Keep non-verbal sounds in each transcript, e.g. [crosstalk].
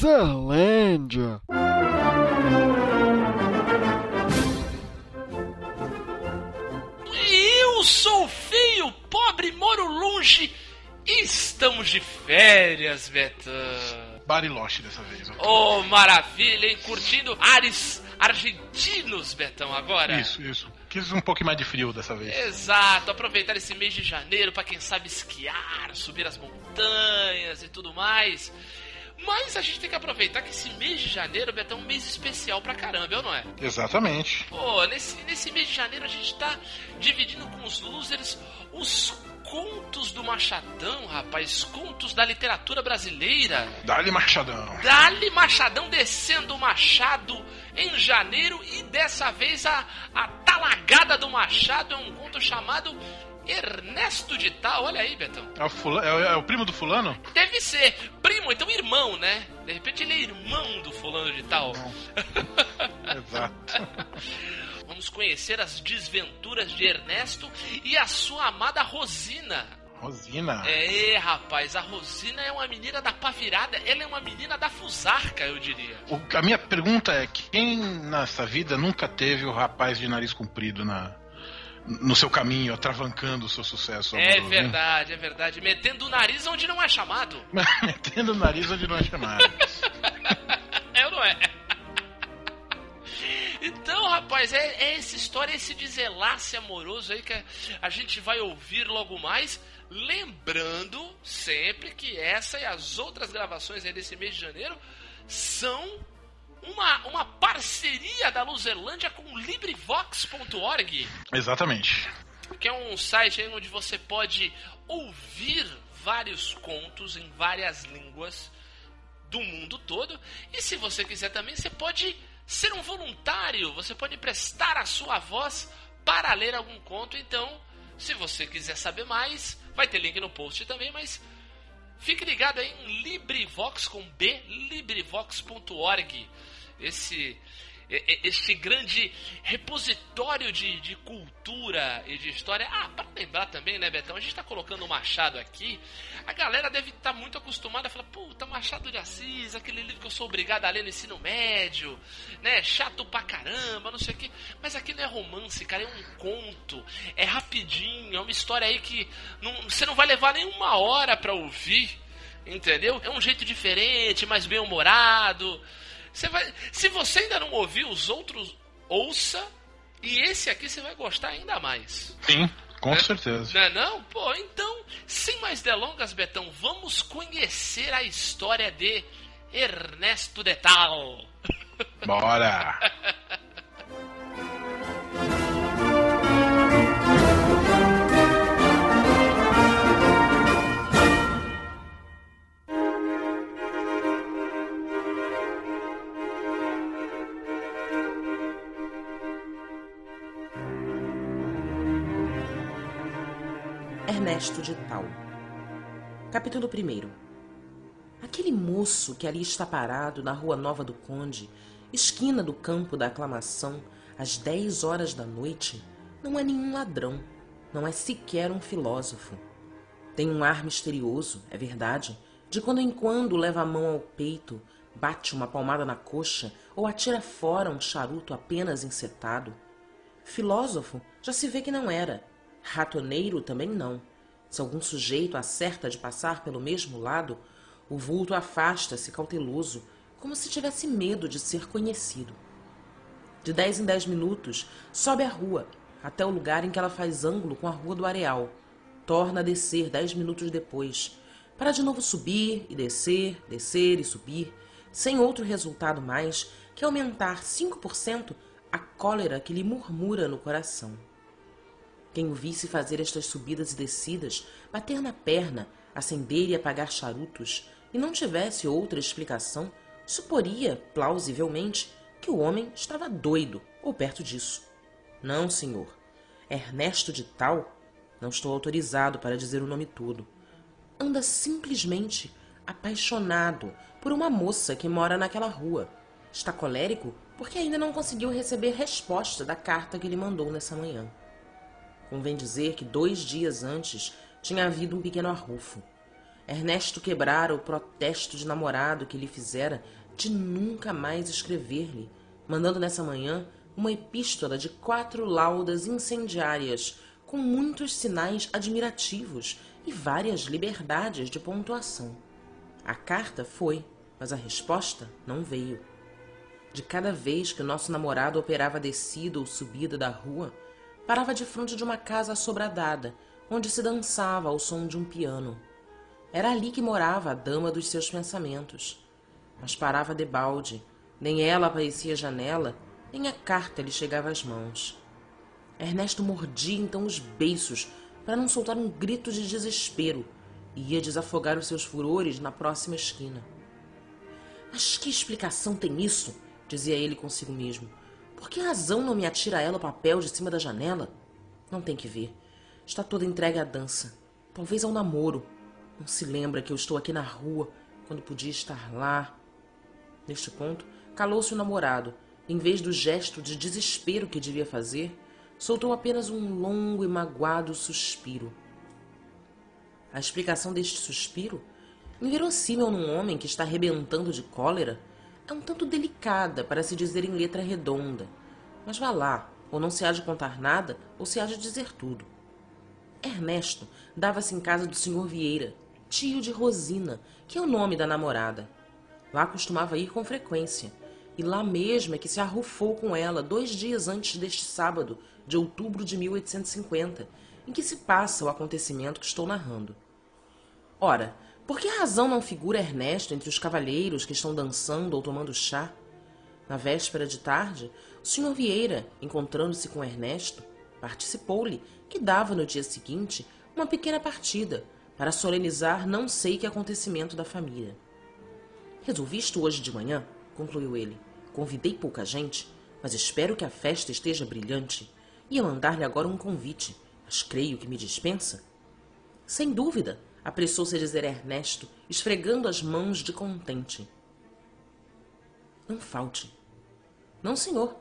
Luzerlândia. Eu sou feio, pobre, moro longe. Estamos de férias, Betão. Bariloche dessa vez. ó. Oh, maravilha, hein? Curtindo ares argentinos, Betão, agora. Isso, isso. Quis um pouco mais de frio dessa vez. Exato, aproveitar esse mês de janeiro pra quem sabe esquiar, subir as montanhas e tudo mais. Mas a gente tem que aproveitar que esse mês de janeiro, Betão, é um mês especial pra caramba, eu não é? Exatamente. Pô, nesse, nesse mês de janeiro a gente tá dividindo com os losers os contos do Machadão, rapaz. Contos da literatura brasileira. Dá-lhe Machadão. Dali Machadão descendo o Machado em janeiro e dessa vez a, a talagada do Machado é um conto chamado Ernesto de Tal. Olha aí, Betão. É o, fula- é o- é o primo do fulano? Deve ser primo, então irmão, né? De repente ele é irmão do fulano de tal. [laughs] Exato. [laughs] Vamos conhecer as desventuras de Ernesto e a sua amada Rosina. Rosina. É, rapaz, a Rosina é uma menina da pavirada, ela é uma menina da fusarca, eu diria. O- a minha pergunta é: quem nessa vida nunca teve o rapaz de nariz comprido na, no seu caminho, atravancando o seu sucesso? É amoroso, hein? verdade, é verdade. Metendo o nariz onde não é chamado. [laughs] Metendo o nariz onde não é chamado. [laughs] É ou não é? Rapaz, é, é essa história, esse desenlace amoroso aí que a gente vai ouvir logo mais. Lembrando sempre que essa e as outras gravações aí desse mês de janeiro são uma, uma parceria da Luzerlândia com LibriVox.org Exatamente. que é um site aí onde você pode ouvir vários contos em várias línguas do mundo todo. E se você quiser também, você pode ser um voluntário, você pode prestar a sua voz para ler algum conto. Então, se você quiser saber mais, vai ter link no post também, mas fique ligado aí em LibriVox com B, LibriVox.org. Esse e- e- este grande repositório de, de cultura e de história. Ah, para lembrar também, né, Betão? A gente tá colocando o Machado aqui. A galera deve estar muito acostumada a falar, puta, Machado de Assis, aquele livro que eu sou obrigado a ler no ensino médio, né? Chato pra caramba, não sei o quê. Mas aqui não é romance, cara, é um conto. É rapidinho, é uma história aí que não- você não vai levar nem uma hora pra ouvir. Entendeu? É um jeito diferente, mais bem humorado. Você vai, se você ainda não ouviu os outros, ouça. E esse aqui você vai gostar ainda mais. Sim, com certeza. Não é não? Pô, então, sem mais delongas, Betão, vamos conhecer a história de Ernesto de Tal. Bora! [laughs] Ernesto de Tal. Capítulo 1 Aquele moço que ali está parado na Rua Nova do Conde, esquina do Campo da Aclamação, às dez horas da noite, não é nenhum ladrão, não é sequer um filósofo. Tem um ar misterioso, é verdade, de quando em quando leva a mão ao peito, bate uma palmada na coxa ou atira fora um charuto apenas encetado. Filósofo já se vê que não era. Ratoneiro também não. Se algum sujeito acerta de passar pelo mesmo lado, o vulto afasta-se cauteloso, como se tivesse medo de ser conhecido. De dez em dez minutos, sobe a rua, até o lugar em que ela faz ângulo com a Rua do Areal. Torna a descer dez minutos depois, para de novo subir e descer, descer e subir, sem outro resultado mais que aumentar cinco por cento a cólera que lhe murmura no coração. Quem o visse fazer estas subidas e descidas, bater na perna, acender e apagar charutos, e não tivesse outra explicação, suporia, plausivelmente, que o homem estava doido, ou perto disso. Não, senhor. Ernesto de Tal, não estou autorizado para dizer o nome todo, anda simplesmente apaixonado por uma moça que mora naquela rua. Está colérico porque ainda não conseguiu receber resposta da carta que lhe mandou nessa manhã. Convém dizer que dois dias antes tinha havido um pequeno arrufo. Ernesto quebrara o protesto de namorado que lhe fizera de nunca mais escrever-lhe, mandando nessa manhã uma epístola de quatro laudas incendiárias, com muitos sinais admirativos e várias liberdades de pontuação. A carta foi, mas a resposta não veio. De cada vez que o nosso namorado operava descida ou subida da rua, parava de frente de uma casa assobradada, onde se dançava ao som de um piano. Era ali que morava a dama dos seus pensamentos. Mas parava debalde, nem ela aparecia à janela, nem a carta lhe chegava às mãos. Ernesto mordia então os beiços para não soltar um grito de desespero e ia desafogar os seus furores na próxima esquina. Mas que explicação tem isso? dizia ele consigo mesmo. Por que razão não me atira ela o papel de cima da janela? Não tem que ver. Está toda entregue à dança. Talvez ao namoro. Não se lembra que eu estou aqui na rua, quando podia estar lá. Neste ponto, calou-se o namorado. Em vez do gesto de desespero que devia fazer, soltou apenas um longo e magoado suspiro. A explicação deste suspiro, inverossímil num homem que está rebentando de cólera, é um tanto delicada para se dizer em letra redonda. Mas vá lá, ou não se há de contar nada, ou se há de dizer tudo. Ernesto dava-se em casa do Sr. Vieira, tio de Rosina, que é o nome da namorada. Lá costumava ir com frequência, e lá mesmo é que se arrufou com ela dois dias antes deste sábado, de outubro de 1850, em que se passa o acontecimento que estou narrando. Ora, por que razão não figura Ernesto entre os cavalheiros que estão dançando ou tomando chá? Na véspera de tarde, o Sr. Vieira, encontrando-se com Ernesto, participou-lhe que dava no dia seguinte uma pequena partida para solenizar não sei que acontecimento da família. Resolvi isto hoje de manhã, concluiu ele. Convidei pouca gente, mas espero que a festa esteja brilhante. Ia mandar-lhe agora um convite, mas creio que me dispensa. Sem dúvida, apressou-se a dizer Ernesto, esfregando as mãos de contente. Não falte. Não, senhor.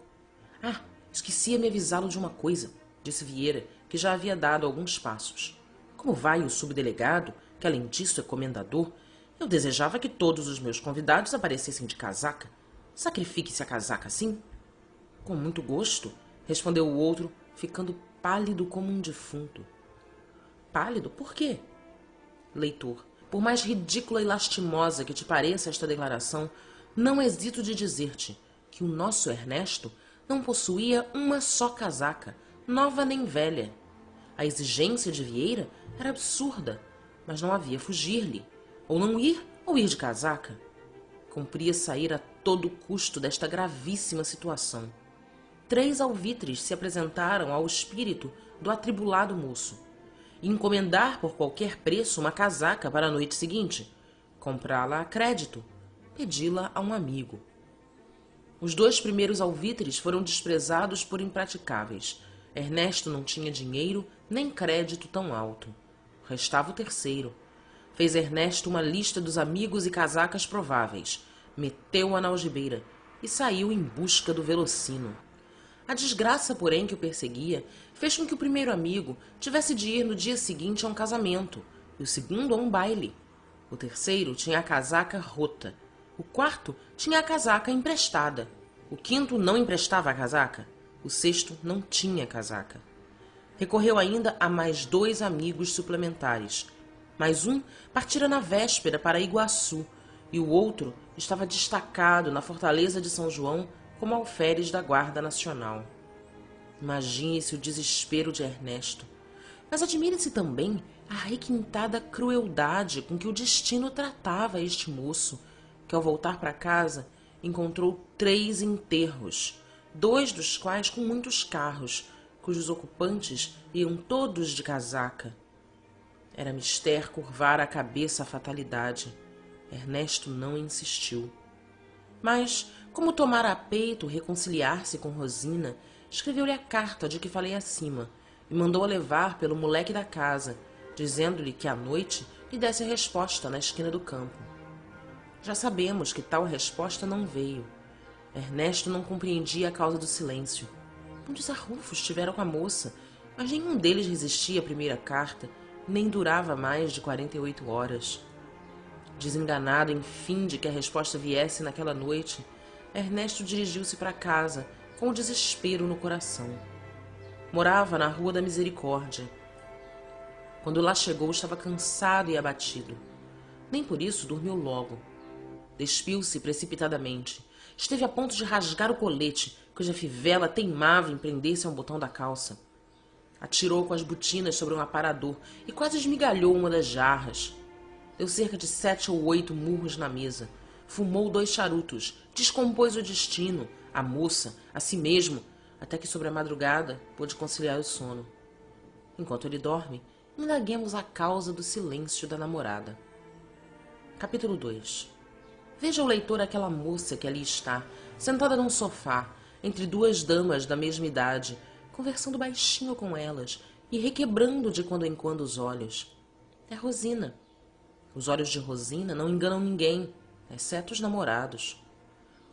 Ah, esquecia-me avisá-lo de uma coisa, disse Vieira, que já havia dado alguns passos. Como vai o subdelegado, que além disso é comendador, eu desejava que todos os meus convidados aparecessem de casaca. Sacrifique-se a casaca, sim? Com muito gosto, respondeu o outro, ficando pálido como um defunto. Pálido? Por quê? Leitor, por mais ridícula e lastimosa que te pareça esta declaração, não hesito de dizer-te que o nosso Ernesto não possuía uma só casaca, nova nem velha. A exigência de Vieira era absurda, mas não havia fugir-lhe. Ou não ir, ou ir de casaca. Cumpria sair a todo custo desta gravíssima situação. Três alvitres se apresentaram ao espírito do atribulado moço e encomendar por qualquer preço uma casaca para a noite seguinte, comprá-la a crédito, pedi-la a um amigo. Os dois primeiros alvitres foram desprezados por impraticáveis. Ernesto não tinha dinheiro nem crédito tão alto. Restava o terceiro. Fez Ernesto uma lista dos amigos e casacas prováveis, meteu-a na algibeira e saiu em busca do velocino. A desgraça, porém, que o perseguia fez com que o primeiro amigo tivesse de ir no dia seguinte a um casamento e o segundo a um baile. O terceiro tinha a casaca rota. O quarto tinha a casaca emprestada. O quinto não emprestava a casaca. O sexto não tinha casaca. Recorreu ainda a mais dois amigos suplementares. Mais um partira na véspera para Iguaçu e o outro estava destacado na fortaleza de São João como alferes da Guarda Nacional. Imagine-se o desespero de Ernesto. Mas admire-se também a requintada crueldade com que o destino tratava este moço, que ao voltar para casa encontrou três enterros, dois dos quais com muitos carros, cujos ocupantes iam todos de casaca. Era mister curvar a cabeça à fatalidade. Ernesto não insistiu. Mas, como tomara a peito reconciliar-se com Rosina, escreveu-lhe a carta de que falei acima e mandou-a levar pelo moleque da casa, dizendo-lhe que à noite lhe desse a resposta na esquina do campo. Já sabemos que tal resposta não veio. Ernesto não compreendia a causa do silêncio. Muitos arrufos tiveram com a moça, mas nenhum deles resistia à primeira carta, nem durava mais de 48 horas. Desenganado, enfim, de que a resposta viesse naquela noite, Ernesto dirigiu-se para casa, com o desespero no coração. Morava na Rua da Misericórdia. Quando lá chegou, estava cansado e abatido. Nem por isso dormiu logo. Despiu-se precipitadamente. Esteve a ponto de rasgar o colete, cuja fivela teimava em prender-se a um botão da calça. Atirou com as botinas sobre um aparador e quase esmigalhou uma das jarras. Deu cerca de sete ou oito murros na mesa. Fumou dois charutos, descompôs o destino, a moça, a si mesmo, até que sobre a madrugada pôde conciliar o sono. Enquanto ele dorme, indaguemos a causa do silêncio da namorada. Capítulo 2 Veja o leitor aquela moça que ali está, sentada num sofá, entre duas damas da mesma idade, conversando baixinho com elas e requebrando de quando em quando os olhos. É Rosina. Os olhos de Rosina não enganam ninguém, exceto os namorados.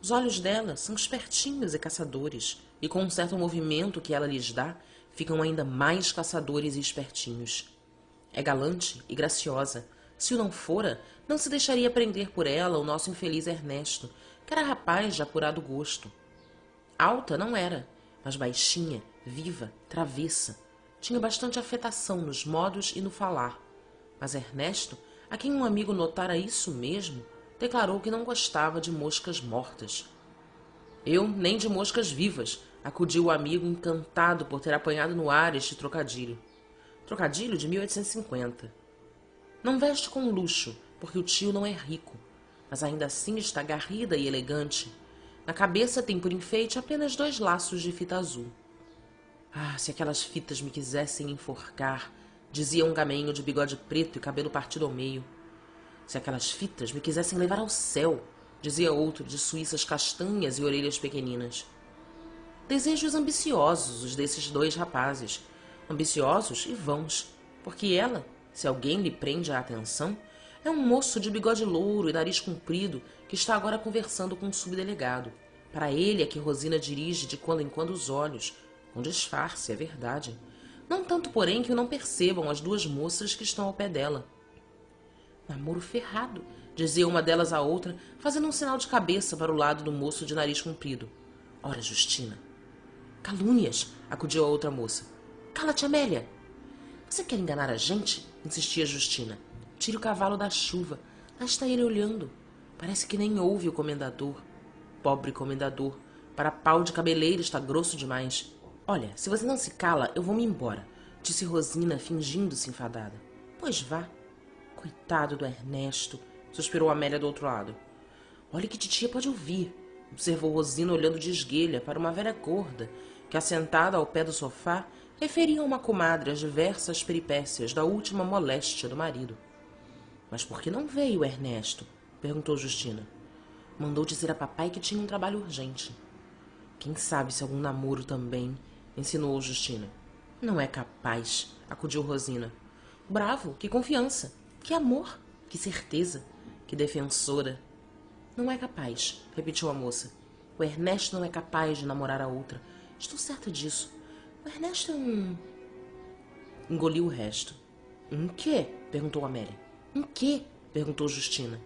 Os olhos dela são espertinhos e caçadores, e com um certo movimento que ela lhes dá, ficam ainda mais caçadores e espertinhos. É galante e graciosa. Se o não fora, não se deixaria prender por ela o nosso infeliz Ernesto, que era rapaz de apurado gosto. Alta não era, mas baixinha, viva, travessa. Tinha bastante afetação nos modos e no falar. Mas Ernesto, a quem um amigo notara isso mesmo, declarou que não gostava de moscas mortas. Eu nem de moscas vivas, acudiu o amigo encantado por ter apanhado no ar este trocadilho. Trocadilho de 1850. Não veste com luxo, porque o tio não é rico, mas ainda assim está garrida e elegante. Na cabeça tem por enfeite apenas dois laços de fita azul. Ah, se aquelas fitas me quisessem enforcar, dizia um gamenho de bigode preto e cabelo partido ao meio. Se aquelas fitas me quisessem levar ao céu, dizia outro de suíças castanhas e orelhas pequeninas. Desejos ambiciosos os desses dois rapazes, ambiciosos e vãos, porque ela, se alguém lhe prende a atenção, é um moço de bigode louro e nariz comprido que está agora conversando com um subdelegado. Para ele é que Rosina dirige de quando em quando os olhos, com disfarce, é verdade. Não tanto, porém, que o não percebam as duas moças que estão ao pé dela. Namoro ferrado, dizia uma delas à outra, fazendo um sinal de cabeça para o lado do moço de nariz comprido. Ora, Justina. Calúnias, acudiu a outra moça. Cala-te, Amélia. Você quer enganar a gente? insistia Justina. Tire o cavalo da chuva. Lá está ele olhando. Parece que nem ouve o comendador. Pobre comendador. Para pau de cabeleira está grosso demais. Olha, se você não se cala, eu vou-me embora, disse Rosina, fingindo-se enfadada. Pois vá. Coitado do Ernesto, suspirou Amélia do outro lado. Olhe que titia pode ouvir, observou Rosina olhando de esguelha para uma velha gorda que, assentada ao pé do sofá, referia a uma comadre as diversas peripécias da última moléstia do marido. Mas por que não veio Ernesto? perguntou Justina. Mandou dizer a papai que tinha um trabalho urgente. Quem sabe se algum namoro também, insinuou Justina. Não é capaz, acudiu Rosina. Bravo, que confiança. Que amor! Que certeza! Que defensora! Não é capaz, repetiu a moça. O Ernesto não é capaz de namorar a outra. Estou certa disso. O Ernesto é um. Engoliu o resto. Um quê? perguntou Amélia. Um quê? perguntou Justina.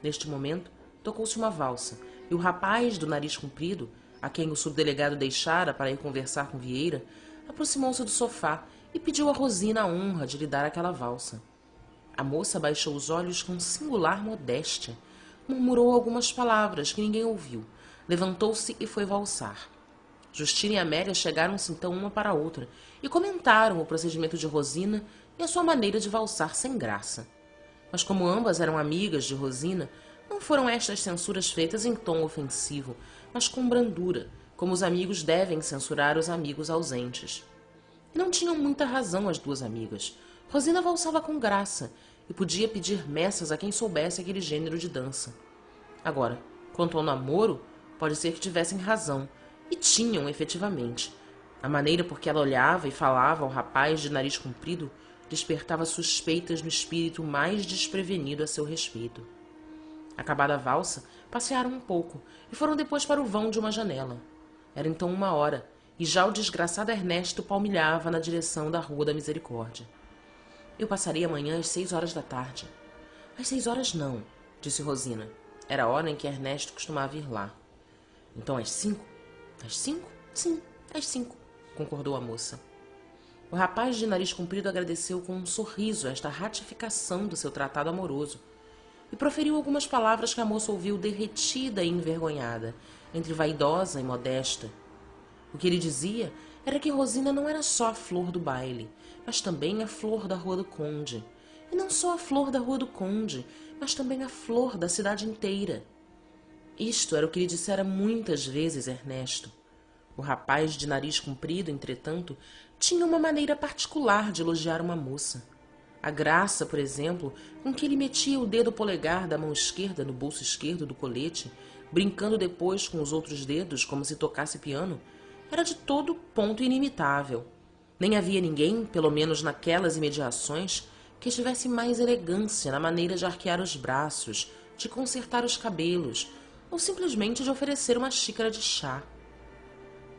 Neste momento, tocou-se uma valsa e o rapaz do nariz comprido, a quem o subdelegado deixara para ir conversar com Vieira, aproximou-se do sofá e pediu a Rosina a honra de lhe dar aquela valsa. A moça baixou os olhos com singular modéstia, murmurou algumas palavras que ninguém ouviu, levantou-se e foi valsar. Justina e Amélia chegaram-se então uma para a outra e comentaram o procedimento de Rosina e a sua maneira de valsar sem graça. Mas como ambas eram amigas de Rosina, não foram estas censuras feitas em tom ofensivo, mas com brandura, como os amigos devem censurar os amigos ausentes. E não tinham muita razão as duas amigas. Rosina valsava com graça e podia pedir messas a quem soubesse aquele gênero de dança. Agora, quanto ao namoro, pode ser que tivessem razão, e tinham efetivamente. A maneira por que ela olhava e falava ao rapaz de nariz comprido despertava suspeitas no espírito mais desprevenido a seu respeito. Acabada a valsa, passearam um pouco e foram depois para o vão de uma janela. Era então uma hora e já o desgraçado Ernesto palmilhava na direção da Rua da Misericórdia. Eu passarei amanhã às seis horas da tarde. Às seis horas não, disse Rosina. Era a hora em que Ernesto costumava ir lá. Então às cinco? Às cinco? Sim, às cinco, concordou a moça. O rapaz de nariz comprido agradeceu com um sorriso esta ratificação do seu tratado amoroso e proferiu algumas palavras que a moça ouviu derretida e envergonhada, entre vaidosa e modesta. O que ele dizia era que Rosina não era só a flor do baile, mas também a flor da Rua do Conde. E não só a flor da Rua do Conde, mas também a flor da cidade inteira. Isto era o que lhe dissera muitas vezes Ernesto. O rapaz de nariz comprido, entretanto, tinha uma maneira particular de elogiar uma moça. A graça, por exemplo, com que ele metia o dedo polegar da mão esquerda no bolso esquerdo do colete, brincando depois com os outros dedos como se tocasse piano, era de todo ponto inimitável. Nem havia ninguém, pelo menos naquelas imediações, que tivesse mais elegância na maneira de arquear os braços, de consertar os cabelos, ou simplesmente de oferecer uma xícara de chá.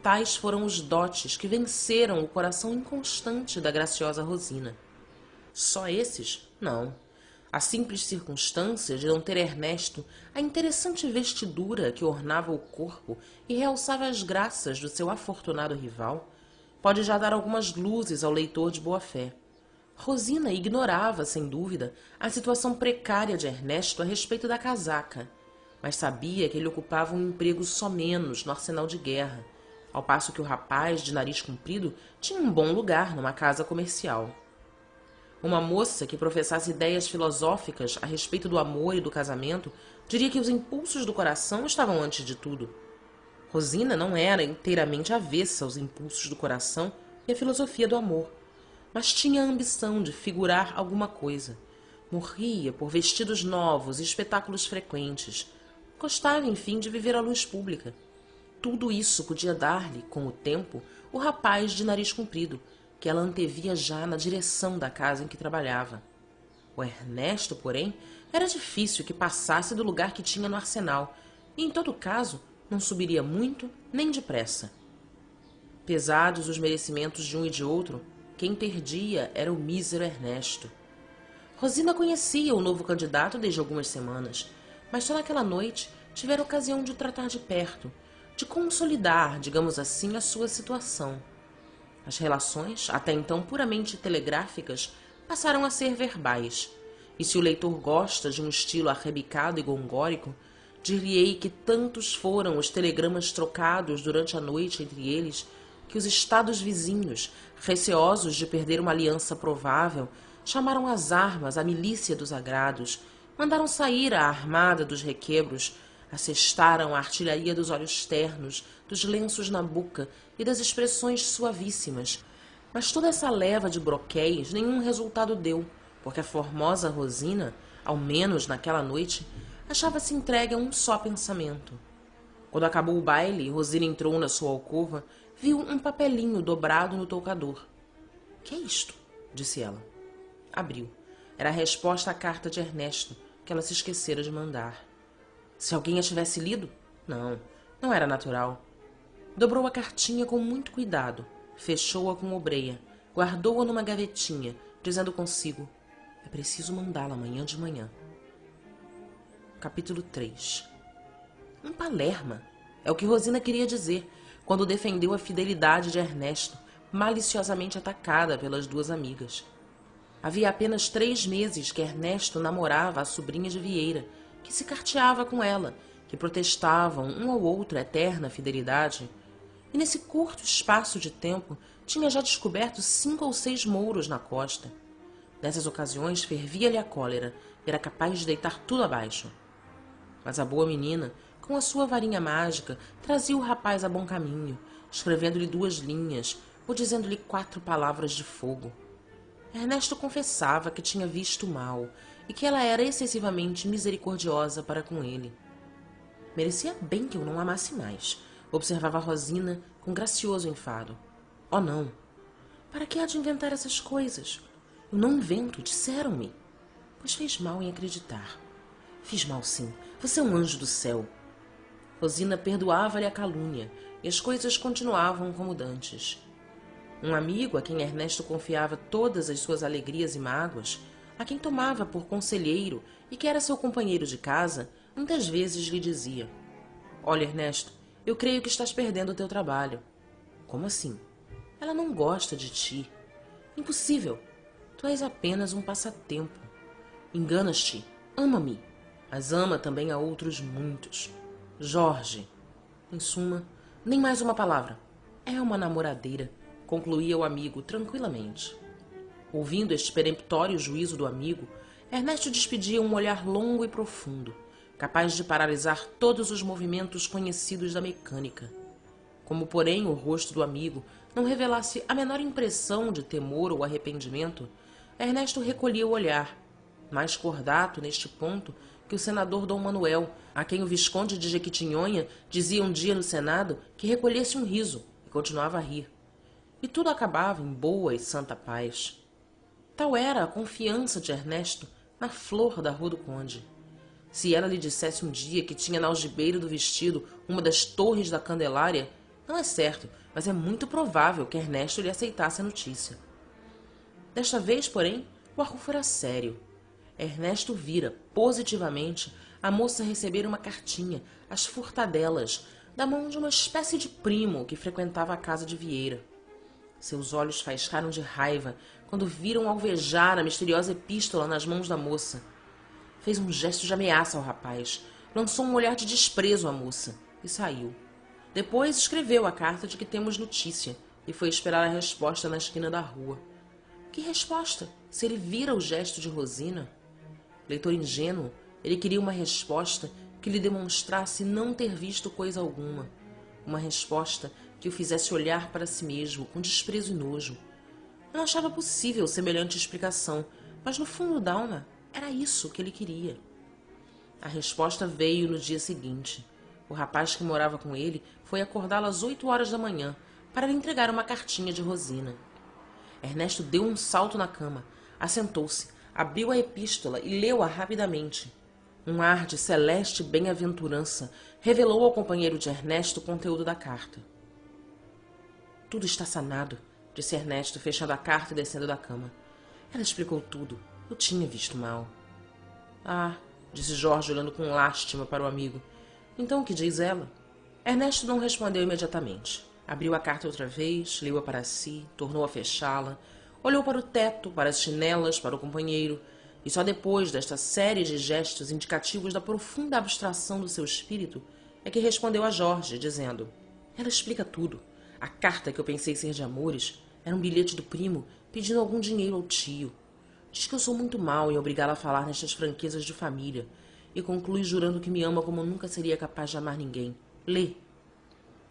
Tais foram os dotes que venceram o coração inconstante da graciosa Rosina. Só esses? Não. A simples circunstância de não ter Ernesto a interessante vestidura que ornava o corpo e realçava as graças do seu afortunado rival pode já dar algumas luzes ao leitor de boa-fé. Rosina ignorava, sem dúvida, a situação precária de Ernesto a respeito da casaca, mas sabia que ele ocupava um emprego somenos no arsenal de guerra ao passo que o rapaz de nariz comprido tinha um bom lugar numa casa comercial. Uma moça que professasse ideias filosóficas a respeito do amor e do casamento diria que os impulsos do coração estavam antes de tudo. Rosina não era inteiramente avessa aos impulsos do coração e à filosofia do amor, mas tinha a ambição de figurar alguma coisa. Morria por vestidos novos e espetáculos frequentes. Gostava, enfim, de viver à luz pública tudo isso podia dar-lhe, com o tempo, o rapaz de nariz comprido, que ela antevia já na direção da casa em que trabalhava. O Ernesto, porém, era difícil que passasse do lugar que tinha no arsenal, e, em todo caso, não subiria muito nem depressa. Pesados os merecimentos de um e de outro, quem perdia era o mísero Ernesto. Rosina conhecia o novo candidato desde algumas semanas, mas só naquela noite tivera ocasião de tratar de perto de consolidar, digamos assim, a sua situação. As relações, até então puramente telegráficas, passaram a ser verbais. E se o leitor gosta de um estilo arrebicado e gongórico, dir-lhe-ei que tantos foram os telegramas trocados durante a noite entre eles, que os estados vizinhos, receosos de perder uma aliança provável, chamaram às armas a milícia dos agrados, mandaram sair a armada dos requebros, assestaram a artilharia dos olhos ternos, dos lenços na boca e das expressões suavíssimas. Mas toda essa leva de broquéis nenhum resultado deu, porque a formosa Rosina, ao menos naquela noite, achava-se entregue a um só pensamento. Quando acabou o baile e Rosina entrou na sua alcova, viu um papelinho dobrado no toucador. Que é isto? disse ela. Abriu. Era a resposta à carta de Ernesto, que ela se esquecera de mandar. Se alguém a tivesse lido? Não, não era natural. Dobrou a cartinha com muito cuidado, fechou-a com obreia, guardou-a numa gavetinha, dizendo consigo: É preciso mandá-la amanhã de manhã. Capítulo 3 Um palerma. É o que Rosina queria dizer quando defendeu a fidelidade de Ernesto, maliciosamente atacada pelas duas amigas. Havia apenas três meses que Ernesto namorava a sobrinha de Vieira que se carteava com ela, que protestavam um ao outro eterna fidelidade, e nesse curto espaço de tempo tinha já descoberto cinco ou seis mouros na costa. Nessas ocasiões fervia-lhe a cólera e era capaz de deitar tudo abaixo. Mas a boa menina, com a sua varinha mágica, trazia o rapaz a bom caminho, escrevendo-lhe duas linhas ou dizendo-lhe quatro palavras de fogo. Ernesto confessava que tinha visto mal e que ela era excessivamente misericordiosa para com ele. Merecia bem que eu não amasse mais, observava Rosina com gracioso enfado. Oh, não! Para que há de inventar essas coisas? Eu não invento, disseram-me. Pois fez mal em acreditar. Fiz mal, sim. Você é um anjo do céu. Rosina perdoava-lhe a calúnia e as coisas continuavam como dantes. Um amigo a quem Ernesto confiava todas as suas alegrias e mágoas, a quem tomava por conselheiro e que era seu companheiro de casa, muitas vezes lhe dizia: Olha, Ernesto, eu creio que estás perdendo o teu trabalho. Como assim? Ela não gosta de ti. Impossível. Tu és apenas um passatempo. Enganas-te. Ama-me. Mas ama também a outros muitos. Jorge. Em suma, nem mais uma palavra. É uma namoradeira, concluía o amigo tranquilamente. Ouvindo este peremptório juízo do amigo, Ernesto despedia um olhar longo e profundo, capaz de paralisar todos os movimentos conhecidos da mecânica. Como, porém, o rosto do amigo não revelasse a menor impressão de temor ou arrependimento, Ernesto recolhia o olhar, mais cordato neste ponto que o senador Dom Manuel, a quem o Visconde de Jequitinhonha dizia um dia no Senado que recolhesse um riso e continuava a rir. E tudo acabava em boa e santa paz. Tal era a confiança de Ernesto na flor da Rua do Conde. Se ela lhe dissesse um dia que tinha na algibeira do vestido uma das torres da Candelária, não é certo, mas é muito provável que Ernesto lhe aceitasse a notícia. Desta vez, porém, o arco fora sério. Ernesto vira, positivamente, a moça receber uma cartinha, às furtadelas, da mão de uma espécie de primo que frequentava a casa de Vieira. Seus olhos faiscaram de raiva quando viram alvejar a misteriosa epístola nas mãos da moça. Fez um gesto de ameaça ao rapaz, lançou um olhar de desprezo à moça e saiu. Depois escreveu a carta de que temos notícia e foi esperar a resposta na esquina da rua. Que resposta, se ele vira o gesto de Rosina? Leitor ingênuo, ele queria uma resposta que lhe demonstrasse não ter visto coisa alguma. Uma resposta que o fizesse olhar para si mesmo com desprezo e nojo. Não achava possível semelhante explicação, mas no fundo d'alma era isso que ele queria. A resposta veio no dia seguinte. O rapaz que morava com ele foi acordá-lo às oito horas da manhã para lhe entregar uma cartinha de Rosina. Ernesto deu um salto na cama, assentou-se, abriu a epístola e leu-a rapidamente. Um ar de celeste bem-aventurança revelou ao companheiro de Ernesto o conteúdo da carta. Tudo está sanado, disse Ernesto, fechando a carta e descendo da cama. Ela explicou tudo. Eu tinha visto mal. Ah, disse Jorge, olhando com lástima para o amigo. Então o que diz ela? Ernesto não respondeu imediatamente. Abriu a carta outra vez, leu-a para si, tornou a fechá-la, olhou para o teto, para as chinelas, para o companheiro, e só depois desta série de gestos indicativos da profunda abstração do seu espírito é que respondeu a Jorge, dizendo: Ela explica tudo. A carta que eu pensei ser de amores era um bilhete do primo pedindo algum dinheiro ao tio. Diz que eu sou muito mal em obrigá-la a falar nestas franquezas de família e conclui jurando que me ama como nunca seria capaz de amar ninguém. Lê.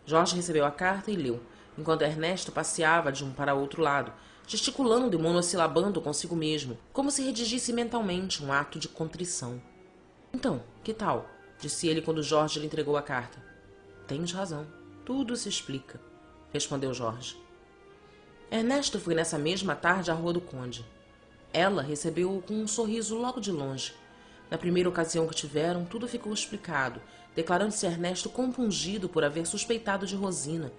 Jorge recebeu a carta e leu, enquanto Ernesto passeava de um para outro lado, gesticulando e monossilabando consigo mesmo, como se redigisse mentalmente um ato de contrição. Então, que tal? disse ele quando Jorge lhe entregou a carta. Tens razão. Tudo se explica, respondeu Jorge. Ernesto foi nessa mesma tarde à Rua do Conde. Ela recebeu-o com um sorriso logo de longe. Na primeira ocasião que tiveram, tudo ficou explicado, declarando-se Ernesto compungido por haver suspeitado de Rosina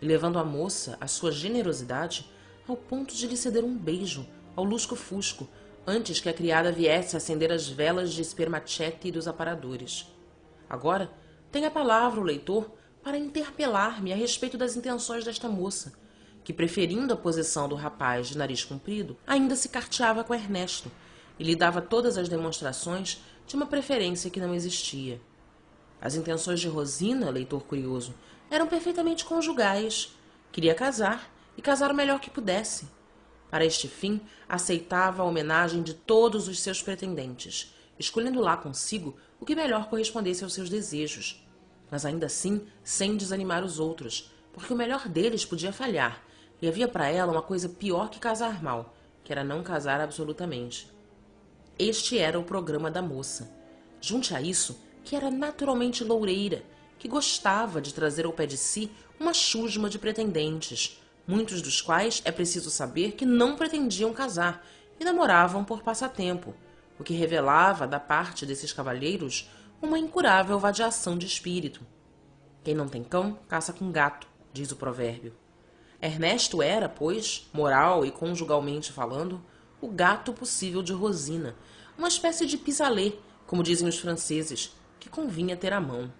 e levando a moça, a sua generosidade, ao ponto de lhe ceder um beijo ao lusco-fusco antes que a criada viesse acender as velas de espermachete e dos aparadores. Agora tem a palavra o leitor para interpelar-me a respeito das intenções desta moça, que, preferindo a posição do rapaz de nariz comprido, ainda se carteava com Ernesto e lhe dava todas as demonstrações de uma preferência que não existia. As intenções de Rosina, leitor curioso, eram perfeitamente conjugais. Queria casar e casar o melhor que pudesse. Para este fim, aceitava a homenagem de todos os seus pretendentes, escolhendo lá consigo o que melhor correspondesse aos seus desejos, mas ainda assim sem desanimar os outros, porque o melhor deles podia falhar, e havia para ela uma coisa pior que casar mal, que era não casar absolutamente. Este era o programa da moça. Junte a isso que era naturalmente loureira, que gostava de trazer ao pé de si uma chusma de pretendentes, muitos dos quais é preciso saber que não pretendiam casar e namoravam por passatempo, o que revelava da parte desses cavalheiros uma incurável vadiação de espírito. Quem não tem cão, caça com gato, diz o provérbio. Ernesto era, pois, moral e conjugalmente falando, o gato possível de Rosina, uma espécie de pis-aller, como dizem os franceses, que convinha ter à mão.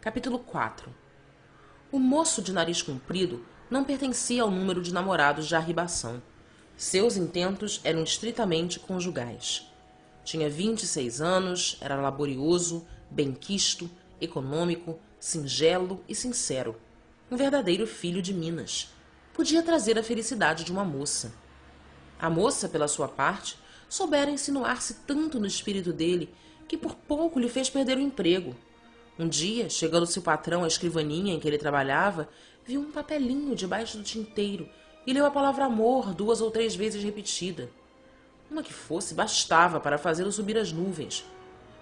Capítulo 4 O moço de nariz comprido não pertencia ao número de namorados de arribação. Seus intentos eram estritamente conjugais. Tinha vinte e seis anos, era laborioso, benquisto, econômico, singelo e sincero. Um verdadeiro filho de Minas. Podia trazer a felicidade de uma moça. A moça, pela sua parte, soubera insinuar-se tanto no espírito dele que por pouco lhe fez perder o emprego. Um dia, chegando seu patrão à escrivaninha em que ele trabalhava, viu um papelinho debaixo do tinteiro e leu a palavra amor duas ou três vezes repetida. Uma que fosse bastava para fazê-lo subir as nuvens.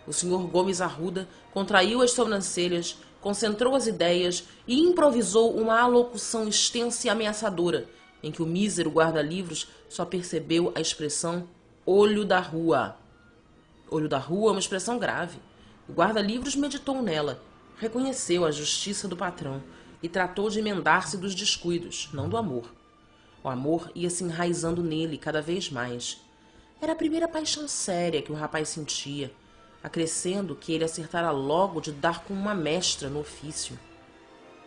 O senhor Gomes Arruda contraiu as sobrancelhas, concentrou as ideias e improvisou uma alocução extensa e ameaçadora, em que o mísero guarda-livros só percebeu a expressão olho da rua. Olho da rua é uma expressão grave. O guarda-livros meditou nela, reconheceu a justiça do patrão e tratou de emendar-se dos descuidos, não do amor. O amor ia se enraizando nele cada vez mais. Era a primeira paixão séria que o rapaz sentia, acrescendo que ele acertara logo de dar com uma mestra no ofício.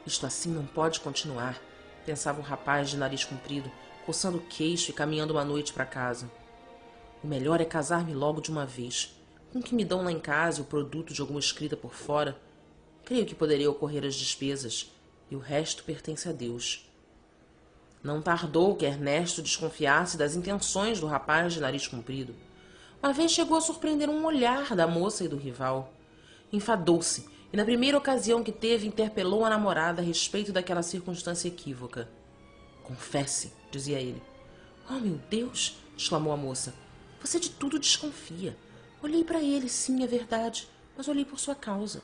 Isto assim não pode continuar, pensava o rapaz de nariz comprido, coçando o queixo e caminhando uma noite para casa. O melhor é casar-me logo de uma vez. Com que me dão lá em casa o produto de alguma escrita por fora, creio que poderia ocorrer as despesas e o resto pertence a Deus. Não tardou que Ernesto desconfiasse das intenções do rapaz de nariz comprido. Uma vez chegou a surpreender um olhar da moça e do rival. Enfadou-se e, na primeira ocasião que teve, interpelou a namorada a respeito daquela circunstância equívoca. Confesse, dizia ele. Oh, meu Deus! exclamou a moça. Você de tudo desconfia. Olhei para ele, sim, é verdade, mas olhei por sua causa.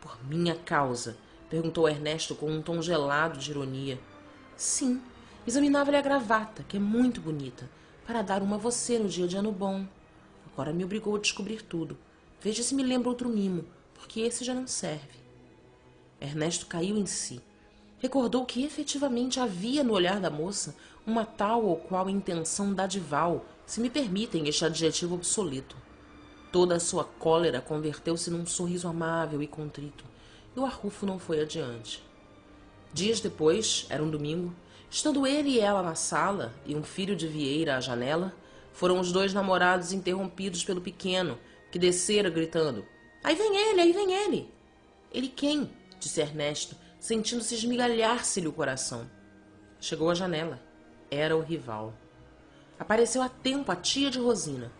Por minha causa? Perguntou Ernesto com um tom gelado de ironia. Sim, examinava-lhe a gravata, que é muito bonita, para dar uma a você no dia de ano bom. Agora me obrigou a descobrir tudo. Veja se me lembra outro mimo, porque esse já não serve. Ernesto caiu em si. Recordou que efetivamente havia no olhar da moça uma tal ou qual intenção dadival, se me permitem este adjetivo obsoleto. Toda a sua cólera converteu-se num sorriso amável e contrito e o arrufo não foi adiante. Dias depois, era um domingo, estando ele e ela na sala e um filho de Vieira à janela, foram os dois namorados interrompidos pelo pequeno, que descera gritando: Aí vem ele, aí vem ele! Ele quem? disse Ernesto, sentindo-se esmigalhar-se-lhe o coração. Chegou à janela. Era o rival. Apareceu a tempo a tia de Rosina.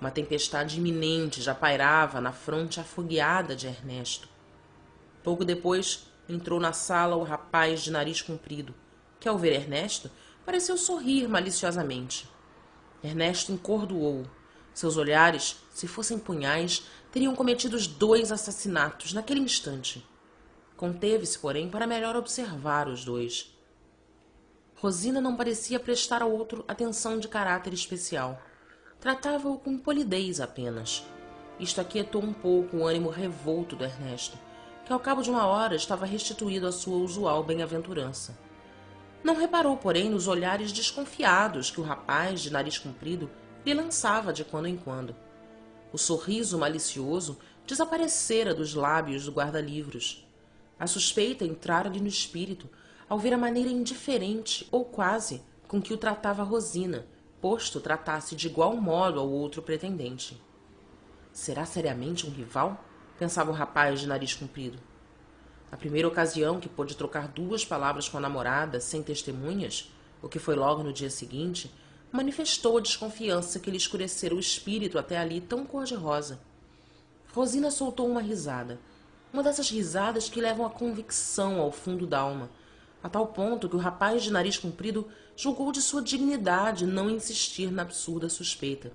Uma tempestade iminente já pairava na fronte afogueada de Ernesto. Pouco depois, entrou na sala o rapaz de nariz comprido, que, ao ver Ernesto, pareceu sorrir maliciosamente. Ernesto encordoou. Seus olhares, se fossem punhais, teriam cometido os dois assassinatos naquele instante. Conteve-se, porém, para melhor observar os dois. Rosina não parecia prestar ao outro atenção de caráter especial. Tratava-o com polidez apenas. Isto aquietou um pouco o ânimo revolto do Ernesto, que ao cabo de uma hora estava restituído à sua usual bem-aventurança. Não reparou, porém, nos olhares desconfiados que o rapaz de nariz comprido lhe lançava de quando em quando. O sorriso malicioso desaparecera dos lábios do guarda-livros. A suspeita entrara-lhe no espírito ao ver a maneira indiferente, ou quase, com que o tratava Rosina, posto tratasse de igual modo ao outro pretendente. Será seriamente um rival? pensava o rapaz de nariz comprido. A primeira ocasião que pôde trocar duas palavras com a namorada, sem testemunhas, o que foi logo no dia seguinte, manifestou a desconfiança que lhe escurecera o espírito até ali tão cor-de-rosa. Rosina soltou uma risada, uma dessas risadas que levam a convicção ao fundo da alma, a tal ponto que o rapaz de nariz comprido julgou de sua dignidade não insistir na absurda suspeita.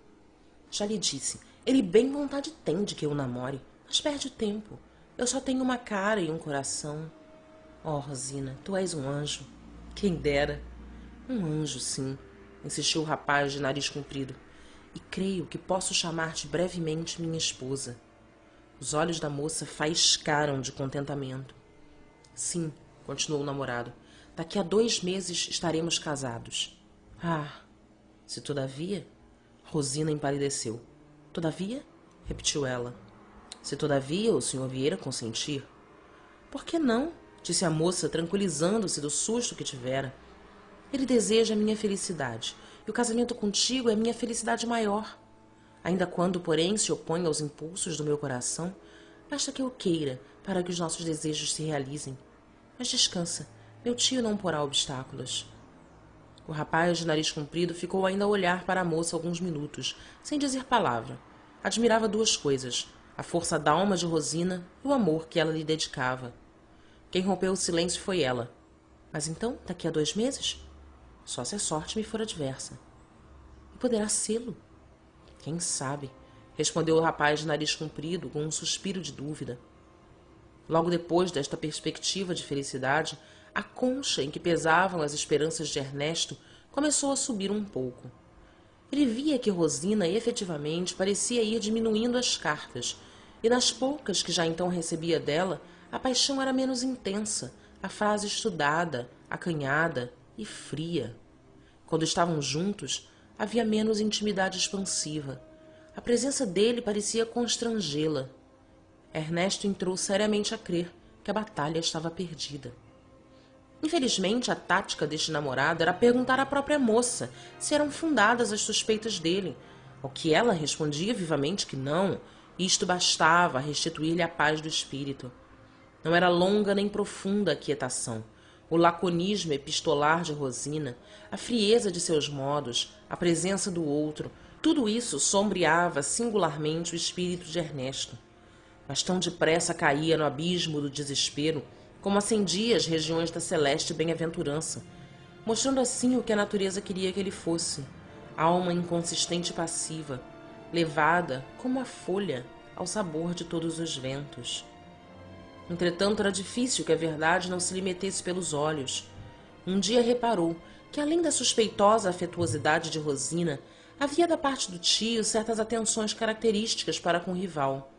Já lhe disse, ele bem vontade tem de que eu namore. Mas perde tempo. Eu só tenho uma cara e um coração. Oh, Rosina, tu és um anjo. Quem dera. Um anjo, sim, insistiu o rapaz de nariz comprido. E creio que posso chamar-te brevemente minha esposa. Os olhos da moça faiscaram de contentamento. Sim, continuou o namorado, daqui a dois meses estaremos casados. Ah, se todavia. Rosina empalideceu. Todavia? repetiu ela. Se todavia o senhor Vieira consentir. Por que não? disse a moça, tranquilizando-se do susto que tivera. Ele deseja a minha felicidade, e o casamento contigo é minha felicidade maior. Ainda quando, porém, se opõe aos impulsos do meu coração, basta que eu queira para que os nossos desejos se realizem. Mas descansa, meu tio não porá obstáculos. O rapaz de nariz comprido ficou ainda a olhar para a moça alguns minutos, sem dizer palavra. Admirava duas coisas: a força d'alma de Rosina e o amor que ela lhe dedicava. Quem rompeu o silêncio foi ela. Mas então, daqui a dois meses? Só se a sorte me for adversa. E poderá sê-lo? Quem sabe? Respondeu o rapaz de nariz comprido, com um suspiro de dúvida. Logo depois desta perspectiva de felicidade, a concha em que pesavam as esperanças de Ernesto começou a subir um pouco. Ele via que Rosina efetivamente parecia ir diminuindo as cartas, e nas poucas que já então recebia dela, a paixão era menos intensa, a frase estudada, acanhada e fria. Quando estavam juntos, havia menos intimidade expansiva. A presença dele parecia constrangê-la. Ernesto entrou seriamente a crer que a batalha estava perdida. Infelizmente, a tática deste namorado era perguntar à própria moça se eram fundadas as suspeitas dele, ao que ela respondia vivamente que não, isto bastava a restituir-lhe a paz do espírito. Não era longa nem profunda a quietação. O laconismo epistolar de Rosina, a frieza de seus modos, a presença do outro, tudo isso sombreava singularmente o espírito de Ernesto. Mas tão depressa caía no abismo do desespero como acendia as regiões da celeste bem-aventurança, mostrando assim o que a natureza queria que ele fosse, alma inconsistente e passiva, levada, como a folha, ao sabor de todos os ventos. Entretanto, era difícil que a verdade não se lhe metesse pelos olhos. Um dia reparou que, além da suspeitosa afetuosidade de Rosina, havia da parte do tio certas atenções características para com o rival.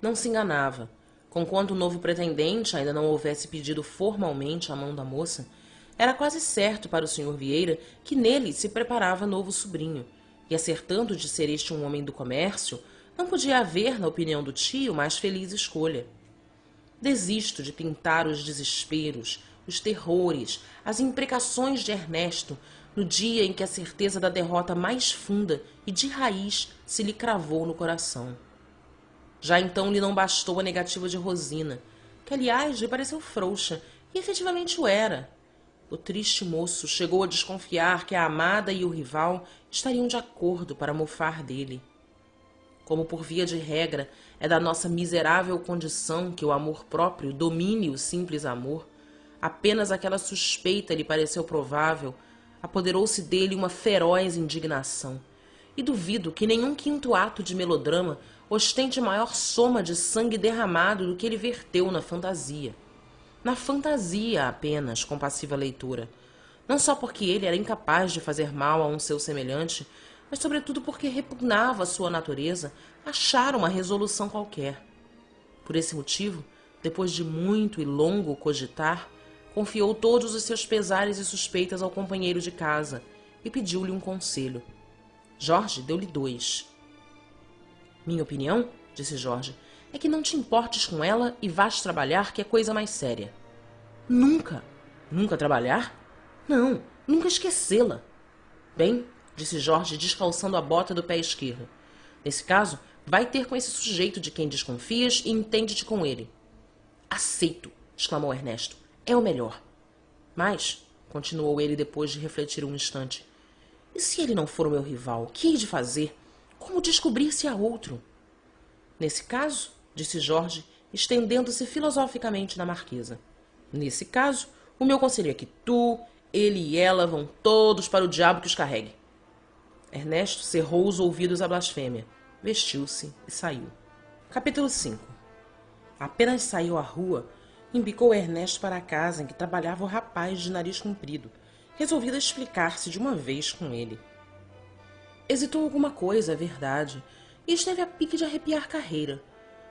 Não se enganava Conquanto o novo pretendente ainda não houvesse pedido formalmente a mão da moça, era quase certo para o Sr. Vieira que nele se preparava novo sobrinho, e acertando de ser este um homem do comércio, não podia haver, na opinião do tio, mais feliz escolha. Desisto de pintar os desesperos, os terrores, as imprecações de Ernesto no dia em que a certeza da derrota mais funda e de raiz se lhe cravou no coração. Já então lhe não bastou a negativa de Rosina, que aliás lhe pareceu frouxa, e efetivamente o era. O triste moço chegou a desconfiar que a amada e o rival estariam de acordo para mofar dele. Como por via de regra é da nossa miserável condição que o amor próprio domine o simples amor, apenas aquela suspeita lhe pareceu provável, apoderou-se dele uma feroz indignação. E duvido que nenhum quinto ato de melodrama ostente maior soma de sangue derramado do que ele verteu na fantasia. Na fantasia apenas, compassiva leitura. Não só porque ele era incapaz de fazer mal a um seu semelhante, mas sobretudo porque repugnava a sua natureza achar uma resolução qualquer. Por esse motivo, depois de muito e longo cogitar, confiou todos os seus pesares e suspeitas ao companheiro de casa e pediu-lhe um conselho. Jorge deu-lhe dois. Minha opinião, disse Jorge, é que não te importes com ela e vás trabalhar, que é coisa mais séria. Nunca. Nunca trabalhar? Não, nunca esquecê-la. Bem, disse Jorge, descalçando a bota do pé esquerdo. Nesse caso, vai ter com esse sujeito de quem desconfias e entende-te com ele. Aceito, exclamou Ernesto. É o melhor. Mas, continuou ele depois de refletir um instante, e se ele não for o meu rival, que hei de fazer? Como descobrir se há outro? Nesse caso, disse Jorge, estendendo-se filosoficamente na marquesa. Nesse caso, o meu conselho é que tu, ele e ela vão todos para o diabo que os carregue. Ernesto cerrou os ouvidos à blasfêmia, vestiu-se e saiu. Capítulo 5 Apenas saiu à rua, embicou Ernesto para a casa em que trabalhava o rapaz de nariz comprido, resolvido a explicar-se de uma vez com ele. Hesitou alguma coisa, é verdade, e esteve a pique de arrepiar carreira.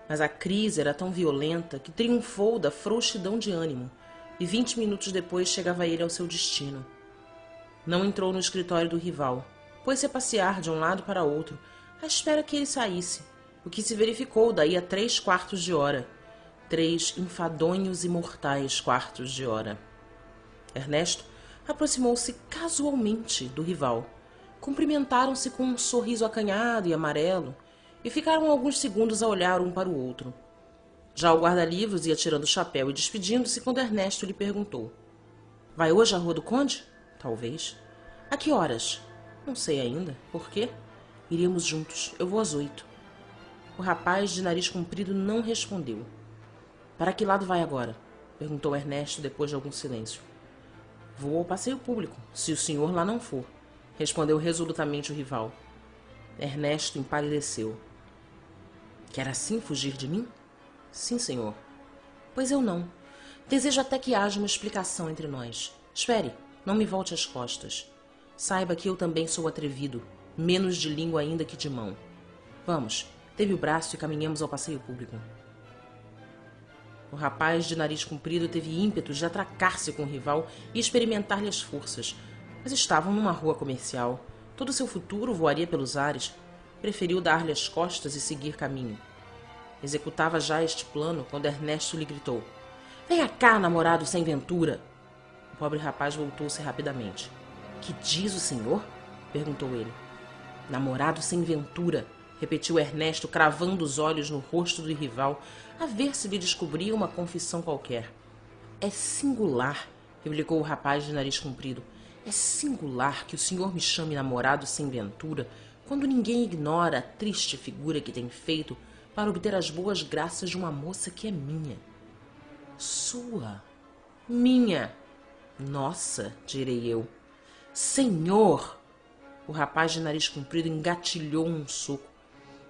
Mas a crise era tão violenta que triunfou da frouxidão de ânimo, e vinte minutos depois chegava ele ao seu destino. Não entrou no escritório do rival, pôs-se a passear de um lado para outro, à espera que ele saísse, o que se verificou daí a três quartos de hora. Três enfadonhos e mortais quartos de hora. Ernesto aproximou-se casualmente do rival. Cumprimentaram-se com um sorriso acanhado e amarelo e ficaram alguns segundos a olhar um para o outro. Já o guarda-livros ia tirando o chapéu e despedindo-se quando Ernesto lhe perguntou: Vai hoje à Rua do Conde? Talvez. A que horas? Não sei ainda. Por quê? Iríamos juntos. Eu vou às oito. O rapaz de nariz comprido não respondeu. Para que lado vai agora? perguntou Ernesto depois de algum silêncio. Vou ao passeio público, se o senhor lá não for, respondeu resolutamente o rival. Ernesto empalideceu. Quer assim fugir de mim? Sim, senhor. Pois eu não. Desejo até que haja uma explicação entre nós. Espere, não me volte as costas. Saiba que eu também sou atrevido, menos de língua ainda que de mão. Vamos, dê-me o braço e caminhemos ao passeio público. O rapaz de nariz comprido teve ímpetos de atracar-se com o rival e experimentar-lhe as forças, mas estavam numa rua comercial. Todo seu futuro voaria pelos ares. Preferiu dar-lhe as costas e seguir caminho. Executava já este plano quando Ernesto lhe gritou: Venha cá, namorado sem ventura! O pobre rapaz voltou-se rapidamente. Que diz o senhor? perguntou ele. Namorado sem ventura, repetiu Ernesto, cravando os olhos no rosto do rival, a ver se lhe descobria uma confissão qualquer. É singular, replicou o rapaz de nariz comprido. É singular que o senhor me chame namorado sem ventura, quando ninguém ignora a triste figura que tem feito para obter as boas graças de uma moça que é minha. Sua. Minha. Nossa, direi eu. Senhor! O rapaz de nariz comprido engatilhou um soco.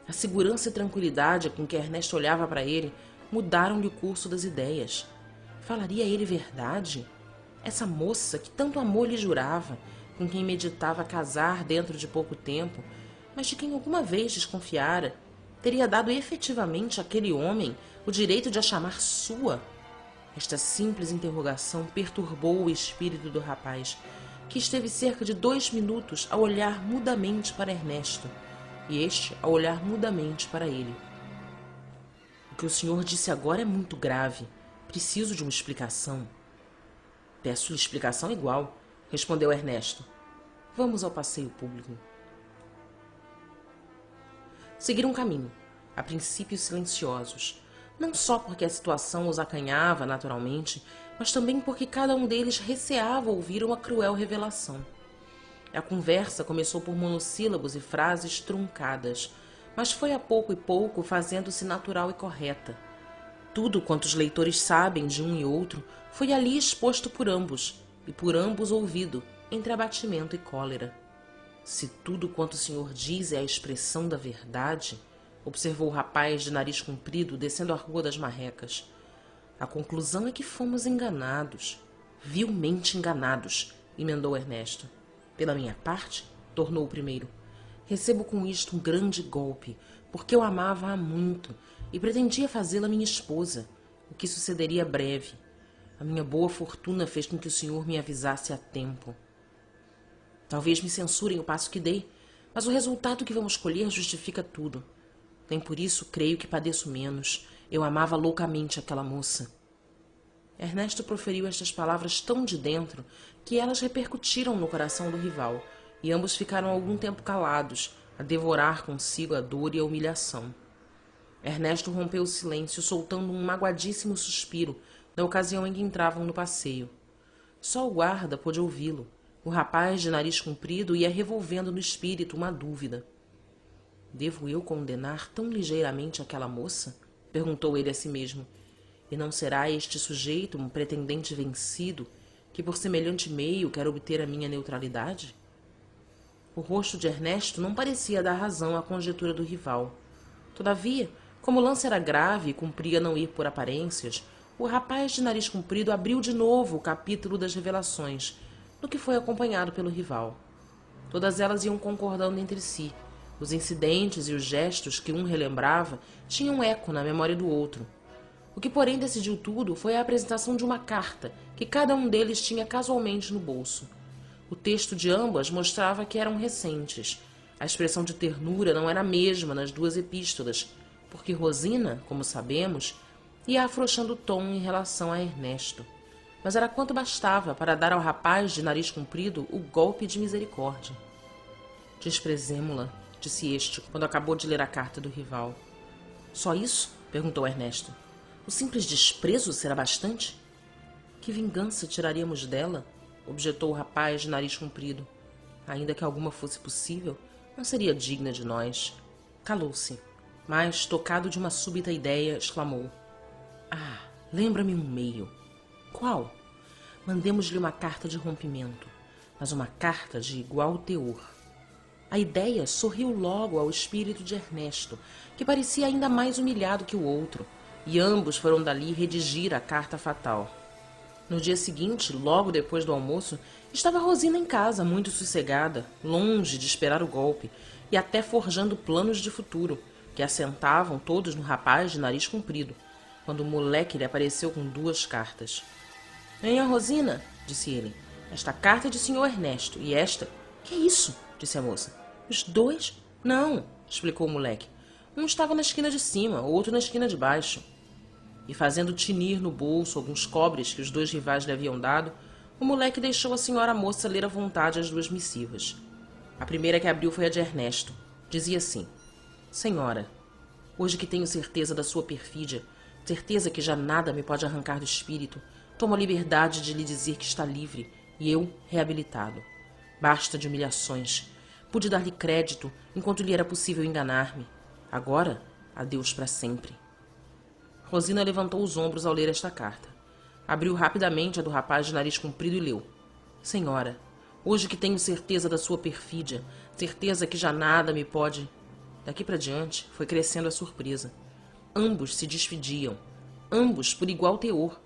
A segurança e tranquilidade com que Ernesto olhava para ele mudaram-lhe o curso das ideias. Falaria ele verdade? Essa moça que tanto amor lhe jurava, com quem meditava casar dentro de pouco tempo, mas de quem alguma vez desconfiara, teria dado efetivamente àquele homem o direito de a chamar sua? Esta simples interrogação perturbou o espírito do rapaz, que esteve cerca de dois minutos a olhar mudamente para Ernesto e este a olhar mudamente para ele. O que o senhor disse agora é muito grave. Preciso de uma explicação. Peço-lhe explicação igual, respondeu Ernesto. Vamos ao passeio público. Seguiram caminho, a princípio silenciosos, não só porque a situação os acanhava naturalmente, mas também porque cada um deles receava ouvir uma cruel revelação. A conversa começou por monossílabos e frases truncadas, mas foi a pouco e pouco fazendo-se natural e correta. Tudo quanto os leitores sabem de um e outro foi ali exposto por ambos, e por ambos ouvido, entre abatimento e cólera. Se tudo quanto o senhor diz é a expressão da verdade, observou o rapaz de nariz comprido descendo a rua das marrecas, a conclusão é que fomos enganados, vilmente enganados, emendou Ernesto. Pela minha parte, tornou o primeiro, recebo com isto um grande golpe, porque eu amava há muito e pretendia fazê-la minha esposa, o que sucederia breve. A minha boa fortuna fez com que o senhor me avisasse a tempo. Talvez me censurem o passo que dei, mas o resultado que vamos colher justifica tudo. Nem por isso creio que padeço menos. Eu amava loucamente aquela moça. Ernesto proferiu estas palavras tão de dentro que elas repercutiram no coração do rival, e ambos ficaram algum tempo calados, a devorar consigo a dor e a humilhação. Ernesto rompeu o silêncio, soltando um magoadíssimo suspiro, na ocasião em que entravam no passeio. Só o guarda pôde ouvi-lo. O rapaz de nariz comprido ia revolvendo no espírito uma dúvida. Devo eu condenar tão ligeiramente aquela moça? perguntou ele a si mesmo e não será este sujeito um pretendente vencido que por semelhante meio quer obter a minha neutralidade? O rosto de Ernesto não parecia dar razão à conjetura do rival. Todavia, como o lance era grave e cumpria não ir por aparências, o rapaz de nariz comprido abriu de novo o capítulo das revelações, no que foi acompanhado pelo rival. Todas elas iam concordando entre si. Os incidentes e os gestos que um relembrava tinham eco na memória do outro. O que, porém, decidiu tudo foi a apresentação de uma carta que cada um deles tinha casualmente no bolso. O texto de ambas mostrava que eram recentes. A expressão de ternura não era a mesma nas duas epístolas, porque Rosina, como sabemos, ia afrouxando o tom em relação a Ernesto. Mas era quanto bastava para dar ao rapaz de nariz comprido o golpe de misericórdia. Desprezemo-la, disse este, quando acabou de ler a carta do rival. Só isso? perguntou Ernesto. O simples desprezo será bastante? Que vingança tiraríamos dela? objetou o rapaz de nariz comprido. Ainda que alguma fosse possível, não seria digna de nós. Calou-se, mas, tocado de uma súbita ideia, exclamou: Ah, lembra-me um meio. Qual? Mandemos-lhe uma carta de rompimento, mas uma carta de igual teor. A ideia sorriu logo ao espírito de Ernesto, que parecia ainda mais humilhado que o outro, e ambos foram dali redigir a carta fatal. No dia seguinte, logo depois do almoço, estava Rosina em casa, muito sossegada, longe de esperar o golpe, e até forjando planos de futuro, que assentavam todos no rapaz de nariz comprido, quando o moleque lhe apareceu com duas cartas. Venha, Rosina, disse ele. Esta carta é de senhor Ernesto, e esta... Que é isso? disse a moça. Os dois? Não, explicou o moleque. Um estava na esquina de cima, outro na esquina de baixo e fazendo tinir no bolso alguns cobres que os dois rivais lhe haviam dado, o moleque deixou a senhora moça ler à vontade as duas missivas. A primeira que abriu foi a de Ernesto. Dizia assim: Senhora, hoje que tenho certeza da sua perfídia, certeza que já nada me pode arrancar do espírito, tomo a liberdade de lhe dizer que está livre e eu reabilitado. Basta de humilhações. Pude dar-lhe crédito enquanto lhe era possível enganar-me. Agora, adeus para sempre. Rosina levantou os ombros ao ler esta carta. Abriu rapidamente a do rapaz de nariz comprido e leu. Senhora, hoje que tenho certeza da sua perfídia, certeza que já nada me pode. Daqui para diante foi crescendo a surpresa. Ambos se despediam, ambos por igual teor.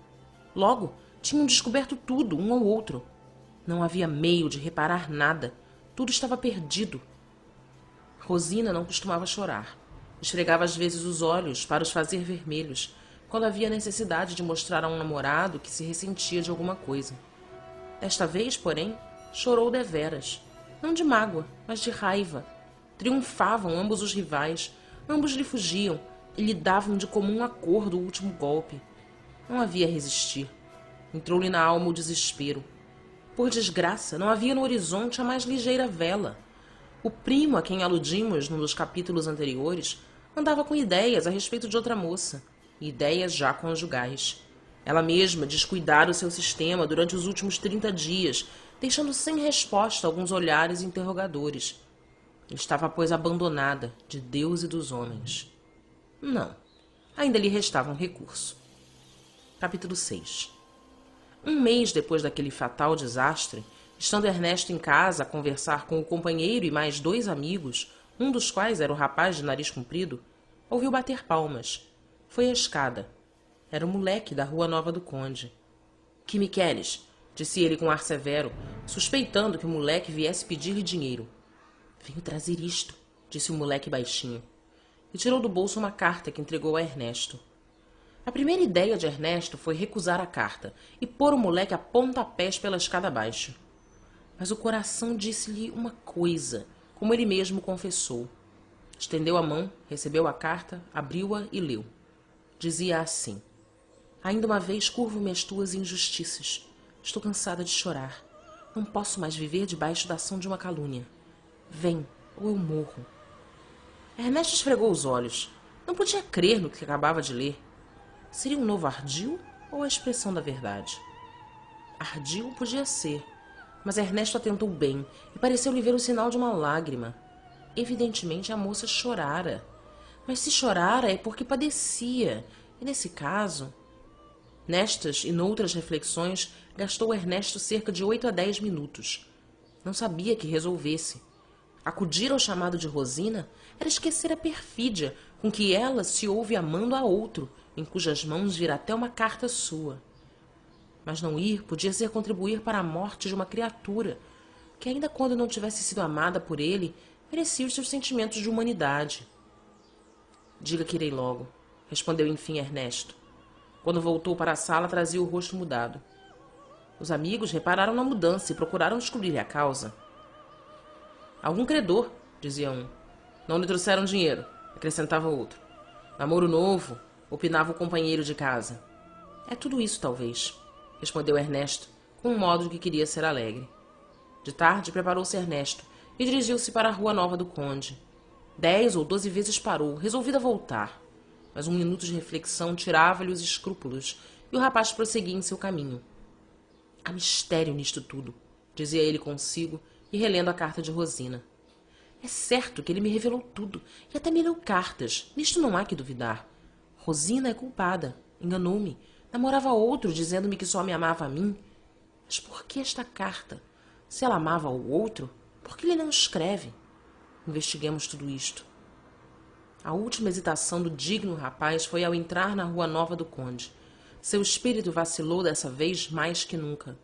Logo, tinham descoberto tudo um ao outro. Não havia meio de reparar nada. Tudo estava perdido. Rosina não costumava chorar. Esfregava às vezes os olhos para os fazer vermelhos, quando havia necessidade de mostrar a um namorado que se ressentia de alguma coisa. Desta vez, porém, chorou deveras. Não de mágoa, mas de raiva. Triunfavam ambos os rivais, ambos lhe fugiam e lhe davam de comum acordo o último golpe. Não havia resistir. Entrou-lhe na alma o desespero. Por desgraça, não havia no horizonte a mais ligeira vela. O primo a quem aludimos num dos capítulos anteriores andava com ideias a respeito de outra moça, ideias já conjugais. Ela mesma descuidara o seu sistema durante os últimos trinta dias, deixando sem resposta alguns olhares interrogadores. Estava, pois, abandonada de Deus e dos homens. Não, ainda lhe restava um recurso. Capítulo 6 Um mês depois daquele fatal desastre, Estando Ernesto em casa a conversar com o companheiro e mais dois amigos, um dos quais era o rapaz de nariz comprido, ouviu bater palmas. Foi à escada. Era o moleque da Rua Nova do Conde. Que me queres? disse ele com ar severo, suspeitando que o moleque viesse pedir-lhe dinheiro. Venho trazer isto, disse o moleque baixinho. E tirou do bolso uma carta que entregou a Ernesto. A primeira ideia de Ernesto foi recusar a carta e pôr o moleque a pontapés pela escada abaixo mas o coração disse-lhe uma coisa, como ele mesmo confessou. Estendeu a mão, recebeu a carta, abriu-a e leu. Dizia assim: Ainda uma vez curvo-me as tuas injustiças. Estou cansada de chorar. Não posso mais viver debaixo da ação de uma calúnia. Vem, ou eu morro. Ernesto esfregou os olhos. Não podia crer no que acabava de ler. Seria um novo ardil ou a expressão da verdade? Ardil podia ser, mas Ernesto atentou bem e pareceu-lhe ver o sinal de uma lágrima. Evidentemente a moça chorara. Mas se chorara é porque padecia, e nesse caso. Nestas e noutras reflexões, gastou Ernesto cerca de oito a dez minutos. Não sabia que resolvesse. Acudir ao chamado de Rosina era esquecer a perfídia com que ela se ouve amando a outro, em cujas mãos vira até uma carta sua. Mas não ir podia ser contribuir para a morte de uma criatura que ainda quando não tivesse sido amada por ele, merecia os seus sentimentos de humanidade. Diga que irei logo, respondeu enfim Ernesto. Quando voltou para a sala, trazia o rosto mudado. Os amigos repararam na mudança e procuraram descobrir a causa. Algum credor, dizia um. Não lhe trouxeram dinheiro, acrescentava outro. Namoro novo, opinava o companheiro de casa. É tudo isso, talvez, respondeu Ernesto, com um modo que queria ser alegre. De tarde, preparou-se Ernesto e dirigiu-se para a Rua Nova do Conde. Dez ou doze vezes parou, resolvido a voltar. Mas um minuto de reflexão tirava-lhe os escrúpulos e o rapaz prosseguia em seu caminho. Há mistério nisto tudo, dizia ele consigo e relendo a carta de Rosina. É certo que ele me revelou tudo e até me leu cartas. Nisto não há que duvidar. Rosina é culpada. Enganou-me. Namorava outro, dizendo-me que só me amava a mim. Mas por que esta carta? Se ela amava ao outro, por que ele não escreve? Investiguemos tudo isto. A última hesitação do digno rapaz foi ao entrar na Rua Nova do Conde. Seu espírito vacilou dessa vez mais que nunca.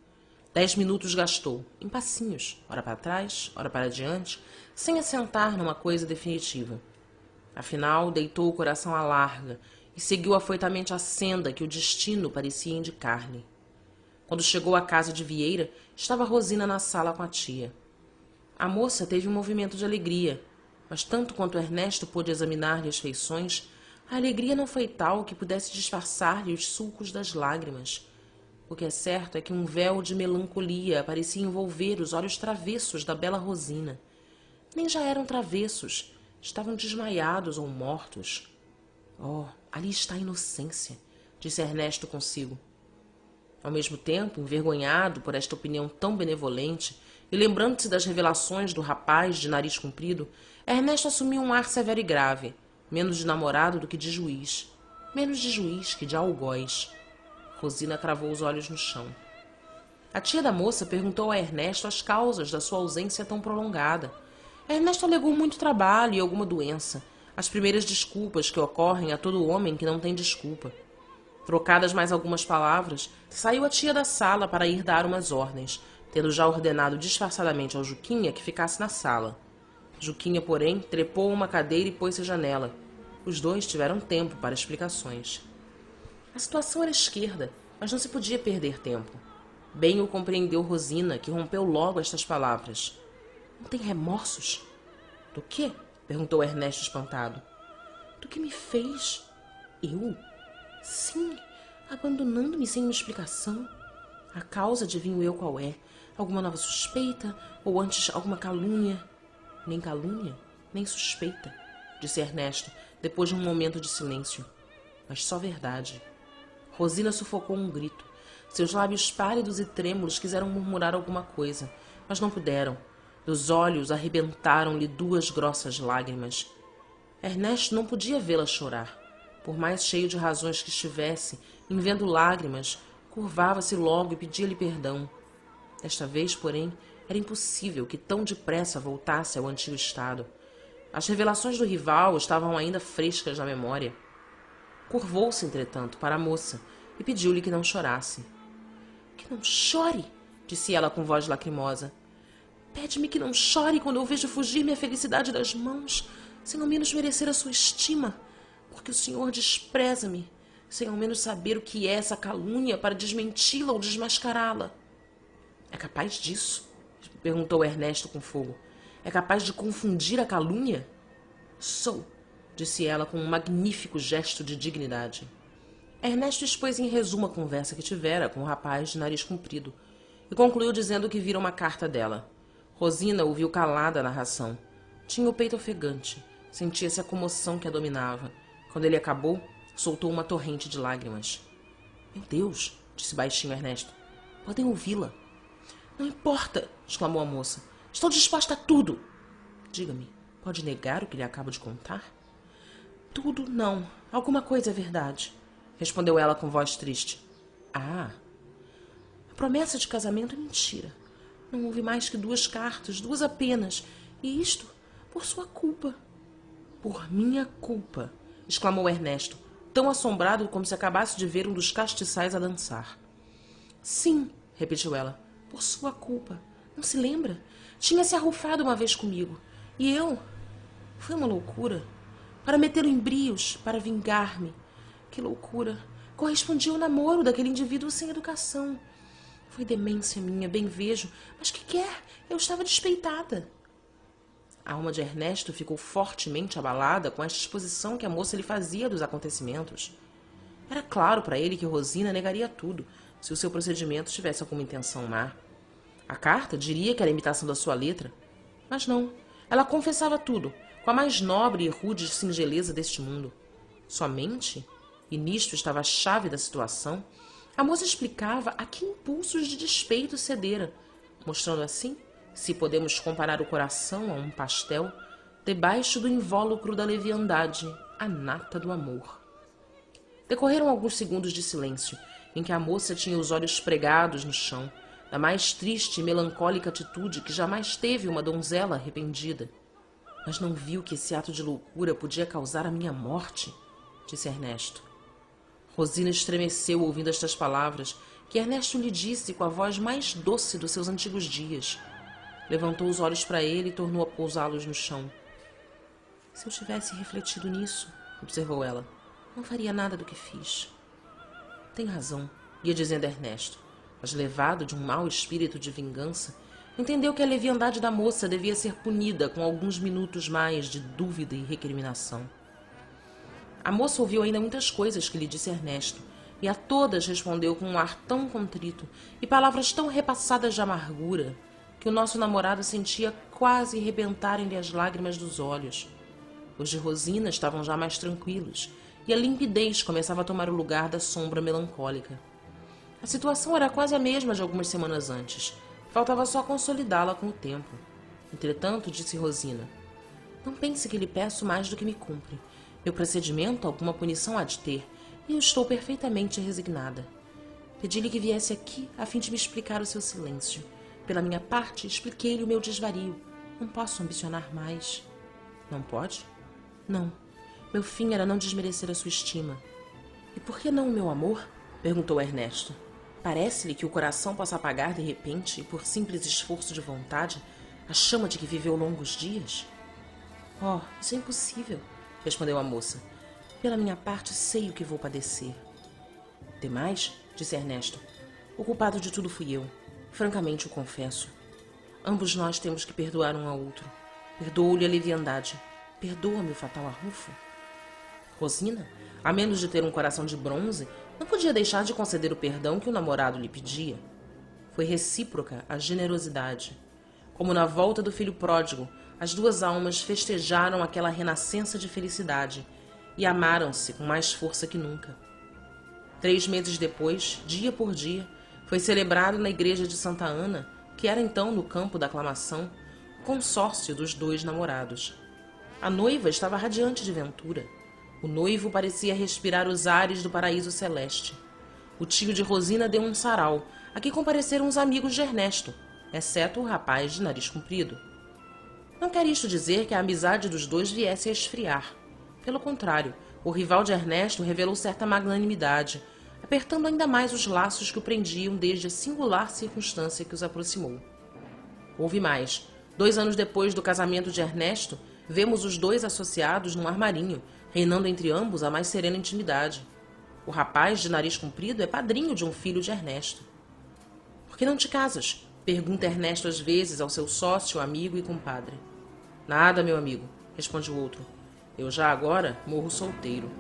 Dez minutos gastou, em passinhos, ora para trás, ora para diante, sem assentar numa coisa definitiva. Afinal, deitou o coração à larga e seguiu afoitamente a senda que o destino parecia indicar-lhe. Quando chegou à casa de Vieira, estava Rosina na sala com a tia. A moça teve um movimento de alegria, mas tanto quanto Ernesto pôde examinar-lhe as feições, a alegria não foi tal que pudesse disfarçar-lhe os sulcos das lágrimas. O que é certo é que um véu de melancolia parecia envolver os olhos travessos da bela Rosina. Nem já eram travessos, estavam desmaiados ou mortos. Oh, ali está a inocência, disse Ernesto consigo. Ao mesmo tempo, envergonhado por esta opinião tão benevolente e lembrando-se das revelações do rapaz de nariz comprido, Ernesto assumiu um ar severo e grave, menos de namorado do que de juiz, menos de juiz que de algoz. Rosina cravou os olhos no chão. A tia da moça perguntou a Ernesto as causas da sua ausência tão prolongada. Ernesto alegou muito trabalho e alguma doença, as primeiras desculpas que ocorrem a todo homem que não tem desculpa. Trocadas mais algumas palavras, saiu a tia da sala para ir dar umas ordens, tendo já ordenado disfarçadamente ao Juquinha que ficasse na sala. Juquinha, porém, trepou uma cadeira e pôs-se à janela. Os dois tiveram tempo para explicações. A situação era esquerda, mas não se podia perder tempo. Bem o compreendeu Rosina, que rompeu logo estas palavras. Não tem remorsos? Do quê? Perguntou Ernesto espantado. Do que me fez? Eu? Sim, abandonando-me sem uma explicação. A causa adivinho eu qual é. Alguma nova suspeita, ou antes alguma calúnia. Nem calúnia, nem suspeita, disse Ernesto, depois de um momento de silêncio. Mas só verdade. Rosina sufocou um grito. Seus lábios pálidos e trêmulos quiseram murmurar alguma coisa, mas não puderam. Dos olhos arrebentaram-lhe duas grossas lágrimas. Ernesto não podia vê-la chorar. Por mais cheio de razões que estivesse, em vendo lágrimas, curvava-se logo e pedia-lhe perdão. Desta vez, porém, era impossível que tão depressa voltasse ao antigo estado. As revelações do rival estavam ainda frescas na memória. Curvou-se, entretanto, para a moça e pediu-lhe que não chorasse. Que não chore, disse ela com voz lacrimosa. Pede-me que não chore quando eu vejo fugir minha felicidade das mãos, sem ao menos merecer a sua estima, porque o senhor despreza-me, sem ao menos saber o que é essa calúnia para desmenti-la ou desmascará-la. É capaz disso? perguntou Ernesto com fogo. É capaz de confundir a calúnia? Sou, disse ela com um magnífico gesto de dignidade. Ernesto expôs em resumo a conversa que tivera com o rapaz de nariz comprido e concluiu dizendo que vira uma carta dela. Rosina ouviu calada a narração. Tinha o peito ofegante, sentia-se a comoção que a dominava. Quando ele acabou, soltou uma torrente de lágrimas. Meu Deus, disse baixinho Ernesto. Podem ouvi-la. Não importa, exclamou a moça. Estou disposta a tudo. Diga-me, pode negar o que lhe acabo de contar? Tudo não. Alguma coisa é verdade, respondeu ela com voz triste. Ah. A promessa de casamento é mentira. Não houve mais que duas cartas, duas apenas, e isto por sua culpa. Por minha culpa, exclamou Ernesto, tão assombrado como se acabasse de ver um dos castiçais a dançar. Sim, repetiu ela, por sua culpa. Não se lembra? Tinha se arrufado uma vez comigo. E eu. Foi uma loucura. Para metê-lo em brios, para vingar-me. Que loucura! Correspondia ao namoro daquele indivíduo sem educação. Foi demência minha, bem vejo. Mas que quer? Eu estava despeitada. A alma de Ernesto ficou fortemente abalada com esta exposição que a moça lhe fazia dos acontecimentos. Era claro para ele que Rosina negaria tudo, se o seu procedimento tivesse alguma intenção má. A carta diria que era imitação da sua letra, mas não. Ela confessava tudo, com a mais nobre e rude singeleza deste mundo. Somente, e nisto estava a chave da situação, a moça explicava a que impulsos de despeito cedera, mostrando assim, se podemos comparar o coração a um pastel, debaixo do invólucro da leviandade, a nata do amor. Decorreram alguns segundos de silêncio, em que a moça tinha os olhos pregados no chão, da mais triste e melancólica atitude que jamais teve uma donzela arrependida. Mas não viu que esse ato de loucura podia causar a minha morte, disse Ernesto. Rosina estremeceu ouvindo estas palavras, que Ernesto lhe disse com a voz mais doce dos seus antigos dias. Levantou os olhos para ele e tornou a pousá-los no chão. Se eu tivesse refletido nisso, observou ela, não faria nada do que fiz. Tem razão, ia dizendo Ernesto, mas levado de um mau espírito de vingança, entendeu que a leviandade da moça devia ser punida com alguns minutos mais de dúvida e recriminação. A moça ouviu ainda muitas coisas que lhe disse Ernesto, e a todas respondeu com um ar tão contrito e palavras tão repassadas de amargura que o nosso namorado sentia quase rebentarem-lhe as lágrimas dos olhos. Os de Rosina estavam já mais tranquilos e a limpidez começava a tomar o lugar da sombra melancólica. A situação era quase a mesma de algumas semanas antes. Faltava só consolidá-la com o tempo. Entretanto, disse Rosina, não pense que lhe peço mais do que me cumpre. Meu procedimento alguma punição há de ter, e eu estou perfeitamente resignada. Pedi-lhe que viesse aqui a fim de me explicar o seu silêncio. Pela minha parte, expliquei-lhe o meu desvario. Não posso ambicionar mais. Não pode? Não. Meu fim era não desmerecer a sua estima. E por que não o meu amor? perguntou Ernesto. Parece-lhe que o coração possa apagar de repente, por simples esforço de vontade, a chama de que viveu longos dias? Oh, isso é impossível respondeu a moça. Pela minha parte, sei o que vou padecer. Demais, disse Ernesto. O culpado de tudo fui eu. Francamente o confesso. Ambos nós temos que perdoar um ao outro. Perdoo-lhe a leviandade. Perdoa-me o fatal arrufo. Rosina, a menos de ter um coração de bronze, não podia deixar de conceder o perdão que o namorado lhe pedia. Foi recíproca a generosidade. Como na volta do filho pródigo, as duas almas festejaram aquela renascença de felicidade e amaram-se com mais força que nunca. Três meses depois, dia por dia, foi celebrado na igreja de Santa Ana, que era então no campo da aclamação, o consórcio dos dois namorados. A noiva estava radiante de ventura. O noivo parecia respirar os ares do paraíso celeste. O tio de Rosina deu um sarau, a que compareceram os amigos de Ernesto, exceto o rapaz de nariz comprido. Não quer isto dizer que a amizade dos dois viesse a esfriar. Pelo contrário, o rival de Ernesto revelou certa magnanimidade, apertando ainda mais os laços que o prendiam desde a singular circunstância que os aproximou. Houve mais. Dois anos depois do casamento de Ernesto, vemos os dois associados num armarinho, reinando entre ambos a mais serena intimidade. O rapaz de nariz comprido é padrinho de um filho de Ernesto. Por que não te casas? Pergunta Ernesto às vezes ao seu sócio, amigo e compadre. Nada, meu amigo, responde o outro. Eu já agora morro solteiro.